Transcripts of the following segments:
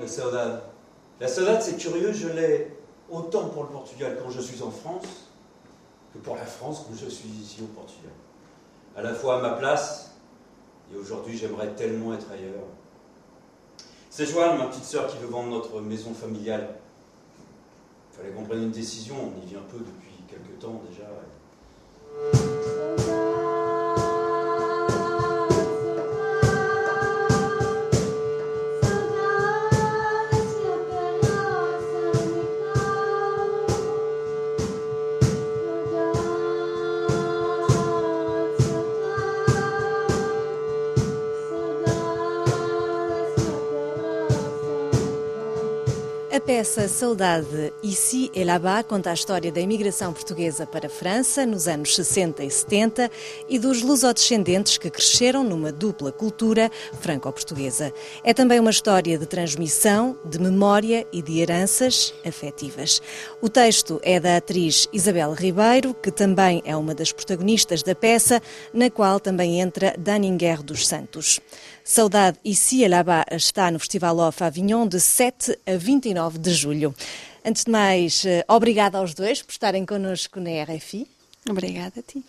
La saudade. La saudade, c'est curieux, je l'ai autant pour le Portugal quand je suis en France que pour la France quand je suis ici au Portugal. À la fois à ma place, et aujourd'hui j'aimerais tellement être ailleurs. C'est Joanne, ma petite sœur, qui veut vendre notre maison familiale. Il fallait qu'on prenne une décision, on y vient peu depuis quelques temps déjà. A peça Saudade Ici et là-bas conta a história da imigração portuguesa para a França nos anos 60 e 70 e dos lusodescendentes que cresceram numa dupla cultura franco-portuguesa. É também uma história de transmissão, de memória e de heranças afetivas. O texto é da atriz Isabel Ribeiro, que também é uma das protagonistas da peça, na qual também entra Daninger dos Santos. Saudade Ici et là-bas está no Festival Off Avignon de 7 a 29 de julho. Antes de mais, eh, obrigada aos dois por estarem connosco na RFI. Obrigada a ti.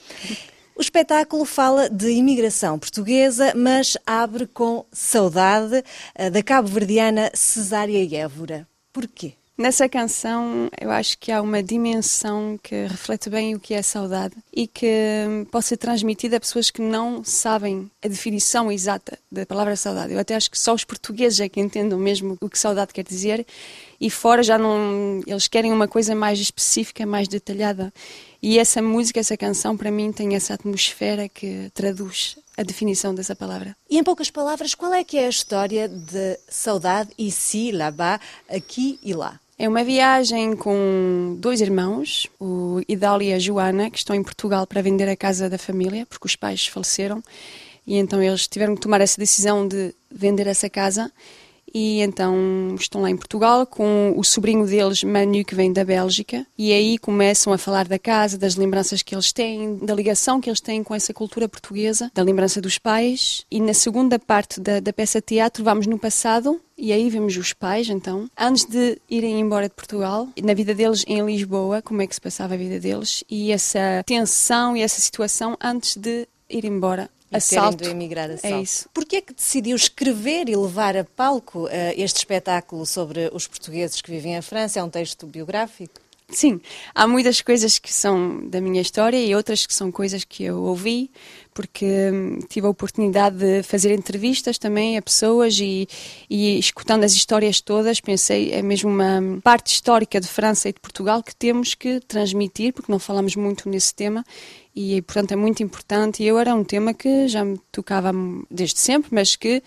O espetáculo fala de imigração portuguesa, mas abre com saudade eh, da cabo-verdiana Cesária Évora. Porquê? Nessa canção, eu acho que há uma dimensão que reflete bem o que é saudade e que pode ser transmitida a pessoas que não sabem a definição exata da palavra saudade. Eu até acho que só os portugueses é que entendem mesmo o que saudade quer dizer e fora já não. Eles querem uma coisa mais específica, mais detalhada. E essa música, essa canção, para mim, tem essa atmosfera que traduz a definição dessa palavra. E em poucas palavras, qual é que é a história de saudade ici, là-bas, aqui e lá? É uma viagem com dois irmãos, o Idália e a Joana, que estão em Portugal para vender a casa da família, porque os pais faleceram. E então eles tiveram que tomar essa decisão de vender essa casa. E então estão lá em Portugal com o sobrinho deles, Manu, que vem da Bélgica. E aí começam a falar da casa, das lembranças que eles têm, da ligação que eles têm com essa cultura portuguesa, da lembrança dos pais. E na segunda parte da, da peça de teatro, vamos no passado, e aí vemos os pais, então, antes de irem embora de Portugal, na vida deles em Lisboa, como é que se passava a vida deles e essa tensão e essa situação antes de ir embora. E Assalto. emigrar a salto. É isso. Porquê é que decidiu escrever e levar a palco eh, este espetáculo sobre os portugueses que vivem em França? É um texto biográfico? Sim, há muitas coisas que são da minha história e outras que são coisas que eu ouvi, porque hum, tive a oportunidade de fazer entrevistas também a pessoas e, e escutando as histórias todas, pensei, é mesmo uma parte histórica de França e de Portugal que temos que transmitir, porque não falamos muito nesse tema e, portanto, é muito importante. E eu era um tema que já me tocava desde sempre, mas que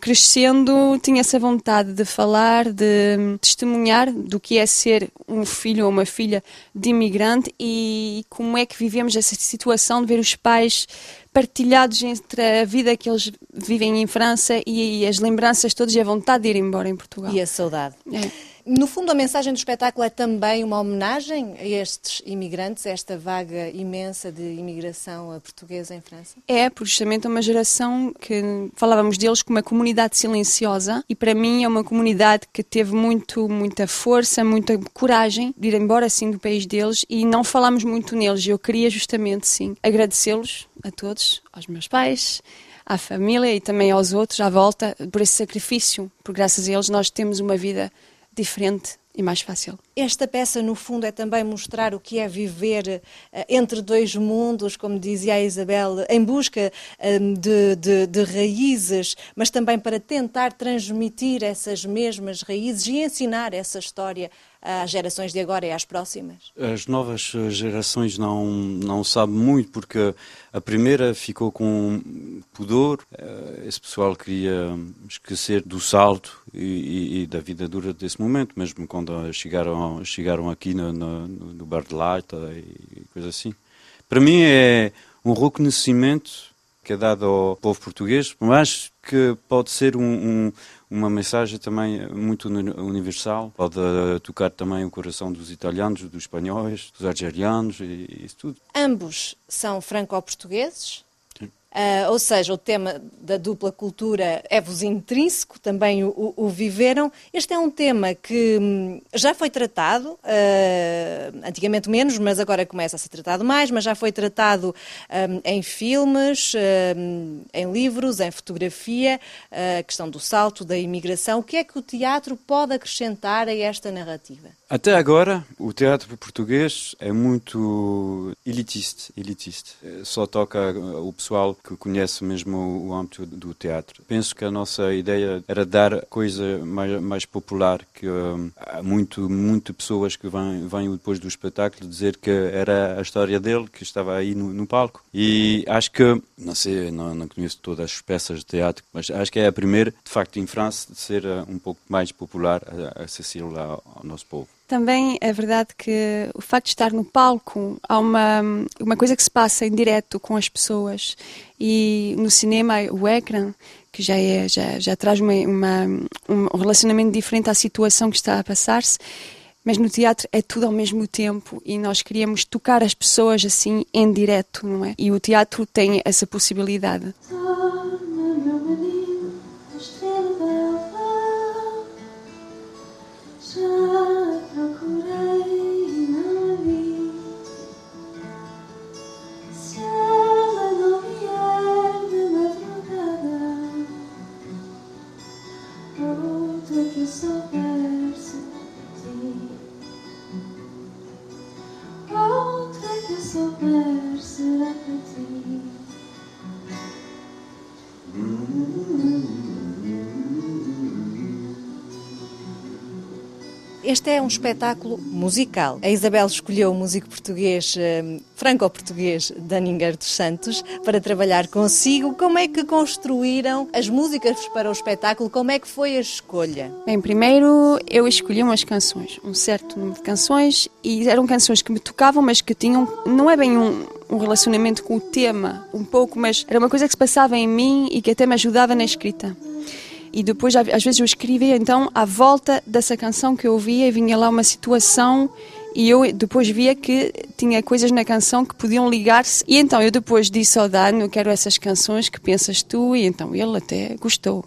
crescendo, tinha essa vontade de falar, de testemunhar do que é ser um filho ou uma filha de imigrante e como é que vivemos essa situação de ver os pais partilhados entre a vida que eles vivem em França e as lembranças todas e a vontade de ir embora em Portugal. E a saudade. É. No fundo, a mensagem do espetáculo é também uma homenagem a estes imigrantes, a esta vaga imensa de imigração portuguesa em França? É, porque justamente é uma geração que falávamos deles como uma comunidade silenciosa e para mim é uma comunidade que teve muito, muita força, muita coragem de ir embora assim do país deles e não falámos muito neles. Eu queria justamente, sim, agradecê-los a todos, aos meus pais, à família e também aos outros à volta por esse sacrifício, porque graças a eles nós temos uma vida diferente e mais fácil. Esta peça, no fundo, é também mostrar o que é viver uh, entre dois mundos, como dizia a Isabel, em busca um, de, de, de, raízes, mas também para tentar transmitir essas mesmas raízes e ensinar essa história às gerações de agora e às próximas? As novas gerações não, não sabem muito, porque a primeira ficou com pudor, eh, esse pessoal queria esquecer do salto e, e, e da vida dura desse momento, mesmo quando chegaram, chegaram aqui no, no, no bar de Leita e coisa assim. Para mim é um reconhecimento que é dado ao povo português, mas que pode ser um, um uma mensagem também muito universal. Pode tocar também o coração dos italianos, dos espanhóis, dos algerianos e isso tudo. Ambos são franco-portugueses. Uh, ou seja, o tema da dupla cultura é-vos intrínseco, também o, o, viveram. Este é um tema que hum, já foi tratado, uh, antigamente menos, mas agora começa a ser tratado mais, mas já foi tratado um, em filmes, um, em livros, em fotografia, a questão do salto, da imigração. O que é que o teatro pode acrescentar a esta narrativa? Até agora, o teatro português é muito elitista, elitista. Só toca o pessoal que conhece mesmo o âmbito do teatro. Penso que a nossa ideia era dar coisa mais, mais popular, que hum, há muito, muito pessoas que vêm, vêm depois do espetáculo dizer que era a história dele, que estava aí no, no palco. E acho que, não sei, não, não conheço todas as peças de teatro, mas acho que é a primeira, de facto, em França, de ser uh, um pouco mais popular, acessível ao nosso povo. Também é verdade que o facto de estar no palco há uma, uma coisa que se passa em direto com as pessoas. E no cinema o ecrã que já é já, já traz uma, uma, um relacionamento diferente à situação que está a passar-se. Mas no teatro é tudo ao mesmo tempo e nós queríamos tocar as pessoas assim em direto não é? E o teatro tem essa possibilidade Este é um espetáculo musical. A Isabel escolheu o músico português, um, franco-português, Daninger dos Santos, para trabalhar consigo. Como é que construíram as músicas para o espetáculo? Como é que foi a escolha? Bem, primeiro eu escolhi umas canções, um certo número de canções, e eram canções que me tocavam, mas que tinham, não é bem um, um relacionamento com o tema, um pouco, mas era uma coisa que se passava em mim e que até me ajudava na escrita e depois às vezes eu escrevia então à volta dessa canção que eu ouvia e vinha lá uma situação e eu depois via que tinha coisas na canção que podiam ligar-se e então eu depois disse ao Dan, eu quero essas canções que pensas tu e então ele até gostou.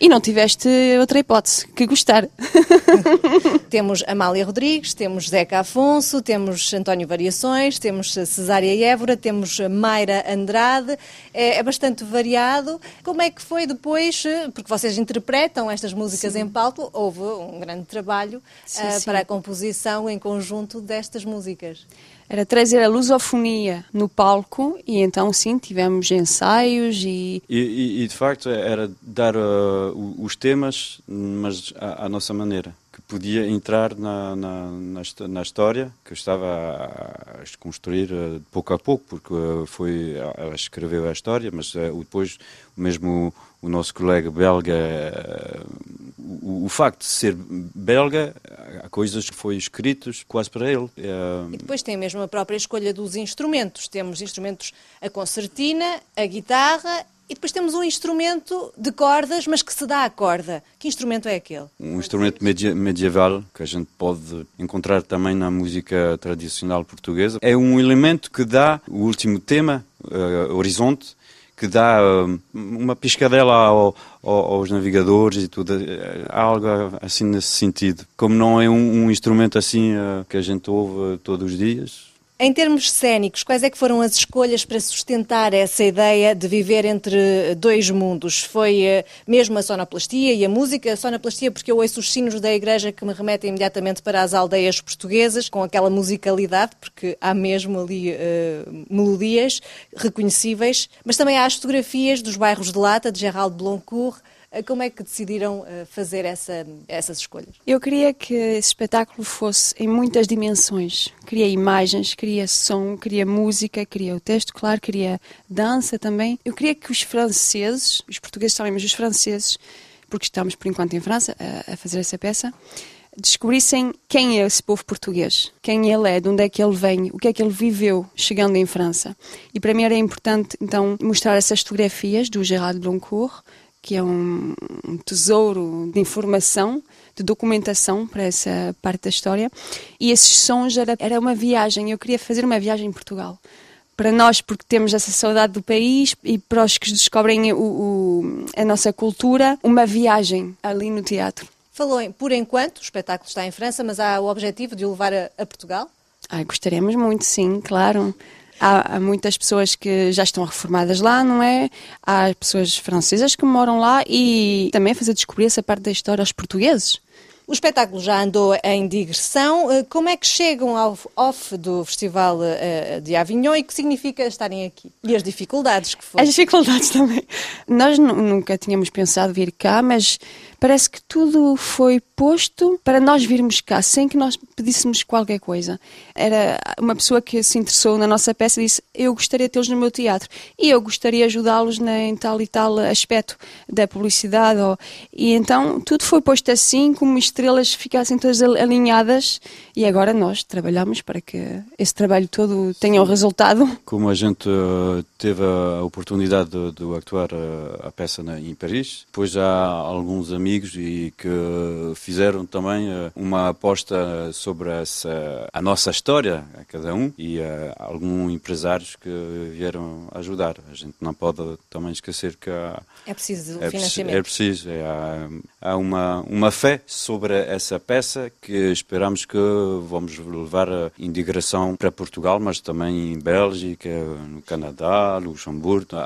E não tiveste outra hipótese que gostar. temos Amália Rodrigues, temos Zeca Afonso, temos António Variações, temos Cesária Évora, temos Mayra Andrade. É, é, bastante variado. Como é que foi depois, porque vocês interpretam estas músicas sim. em palco, houve um grande trabalho sim, uh, sim. para a composição em conjunto destas músicas era trazer a lusofonia no palco e então sim tivemos ensaios e e, e, e de facto era dar uh, os temas mas à, à, nossa maneira que podia entrar na, na, na, na história que eu estava a, a construir uh, pouco a pouco porque uh, foi ela escreveu a história mas uh, depois mesmo o nosso colega belga o, o, facto de ser belga, há coisas que foi escritas quase para ele. É... E depois tem mesmo a própria escolha dos instrumentos. Temos instrumentos a concertina, a guitarra e depois temos um instrumento de cordas, mas que se dá à corda. Que instrumento é aquele? Um instrumento medieval que a gente pode encontrar também na música tradicional portuguesa. É um elemento que dá o último tema, uh, Horizonte, que dá hum, uma piscadela ao, ao, aos navegadores e tudo, é, algo assim nesse sentido. Como não é um, um instrumento assim uh, que a gente ouve todos os dias, em termos cênicos, quais é que foram as escolhas para sustentar essa ideia de viver entre dois mundos? Foi uh, mesmo a sonoplastia e a música? A sonoplastia porque eu ouço os sinos da igreja que me remetem imediatamente para as aldeias portuguesas, com aquela musicalidade, porque há mesmo ali uh, melodias reconhecíveis, mas também há as fotografias dos bairros de Lata, de Geraldo Bloncourt, eh, como é que decidiram eh, fazer essa, essas escolhas? Eu queria que esse espetáculo fosse em muitas dimensões. Queria imagens, queria som, queria música, queria o texto, claro, queria dança também. Eu queria que os franceses, os portugueses também, mas os franceses, porque estamos por enquanto em França a, a fazer essa peça, descobrissem quem é esse povo português, quem ele é, de onde é que ele vem, o que é que ele viveu chegando em França. E para mim era importante então mostrar essas fotografias do Gerard Blancourt, que é um, um tesouro de informação, de documentação para essa parte da história. E esses sons era, era uma viagem, eu queria fazer uma viagem em Portugal para nós, porque temos essa saudade do país, e para os que descobrem o, o, a nossa cultura, uma viagem ali no teatro. Falou em, por enquanto, o espetáculo está em França, mas há o objetivo de o levar a, a Portugal? Ai, gostaríamos muito, sim, claro. Há, há, muitas pessoas que já estão reformadas lá, não é? Há pessoas francesas que moram lá e também fazer descobrir essa parte da história aos portugueses. O espetáculo já andou em digressão. Eh, como é que chegam ao off do Festival eh, de Avignon e que significa estarem aqui? E as dificuldades que foram? As dificuldades também. Nós nunca tínhamos pensado vir cá, mas parece que tudo foi posto para nós virmos cá, sem que nós pedíssemos qualquer coisa. Era uma pessoa que se interessou na nossa peça e disse: Eu gostaria de tê-los no meu teatro e eu gostaria de ajudá-los em tal e tal aspecto da publicidade. Ou... E então tudo foi posto assim, como estrelas ficassem todas alinhadas, e agora nós trabalhamos para que esse trabalho todo tenha o um resultado. Como a gente uh, teve a oportunidade de, de actuar uh, a peça na, em Paris, depois já alguns amigos e que fizeram também eh, uma aposta sobre essa, a nossa história, a cada um, e uh, alguns empresários que vieram ajudar. A gente não pode também esquecer que há, é preciso é financiamento. É preciso. É, há, há uma, uma fé sobre essa peça que esperamos que vamos levar a integração para Portugal, mas também em Bélgica, no Canadá, Luxemburgo,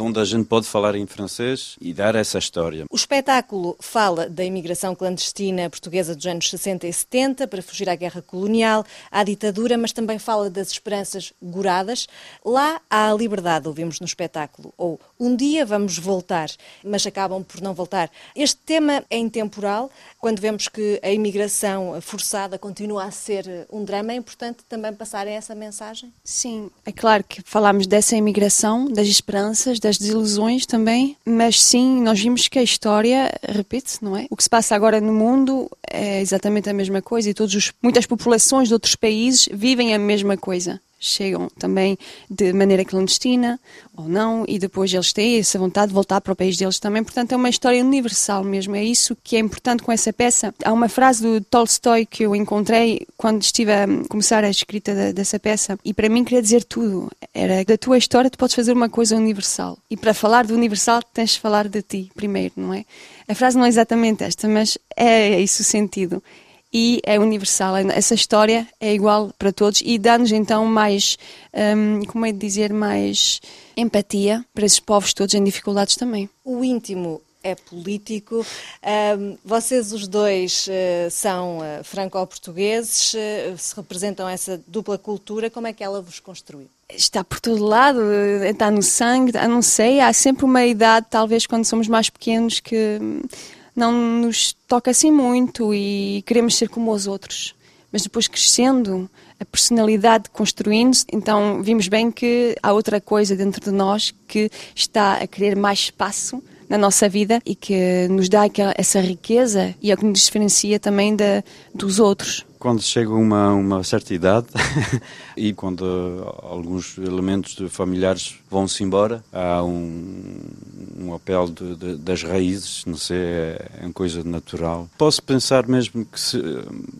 onde a gente pode falar em francês e dar essa história. O espetáculo fala da imigração clandestina portuguesa dos anos 60 e 70 para fugir à guerra colonial, à ditadura, mas também fala das esperanças goradas. Lá há a liberdade, ouvimos no espetáculo, ou um dia vamos voltar, mas acabam por não voltar. Este tema é intemporal. Quando vemos que a imigração forçada continua a ser um drama, é importante também passar essa mensagem? Sim, é claro que falamos dessa imigração, das esperanças, das desilusões também, mas sim, nós vimos que a história, repito, não é? O que se passa agora no mundo é exatamente a mesma coisa e todos os, muitas populações de outros países vivem a mesma coisa chegam também de maneira clandestina ou não, e depois eles têm essa vontade de voltar para o país deles também. Portanto, é uma história universal mesmo. É isso que é importante com essa peça. Há uma frase do Tolstói que eu encontrei quando estive a começar a escrita dessa peça, e para mim queria dizer tudo. Era da tua história tu podes fazer uma coisa universal. E para falar do universal tens de falar de ti primeiro, não é? A frase não é exatamente esta, mas é isso o sentido e é universal. Essa história é igual para todos e dá-nos então mais, um, como é de dizer, mais empatia para esses povos todos em dificuldades também. O íntimo é político. Um, vocês os dois uh, são uh, franco-portugueses, uh, se representam essa dupla cultura, como é que ela vos construiu? Está por todo lado, está no sangue, não sei, há sempre uma idade, talvez quando somos mais pequenos, que não nos toca assim muito e queremos ser como os outros. Mas depois crescendo, a personalidade construindo-se, então vimos bem que há outra coisa dentro de nós que está a querer mais espaço na nossa vida e que nos dá essa riqueza e é o que nos diferencia também da, dos outros. Quando chega uma, uma certa idade e quando alguns elementos familiares vão-se embora, há um, um apelo de, de, das raízes, não sei, é, é uma coisa natural. Posso pensar mesmo que se,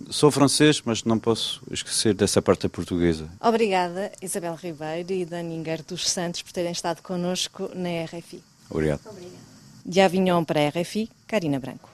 sou francês, mas não posso esquecer dessa parte portuguesa. Obrigada, Isabel Ribeiro e Daninger dos Santos, por terem estado connosco na RFI. Obrigado. Obrigada. De Avignon para a RFI, Karina Branco.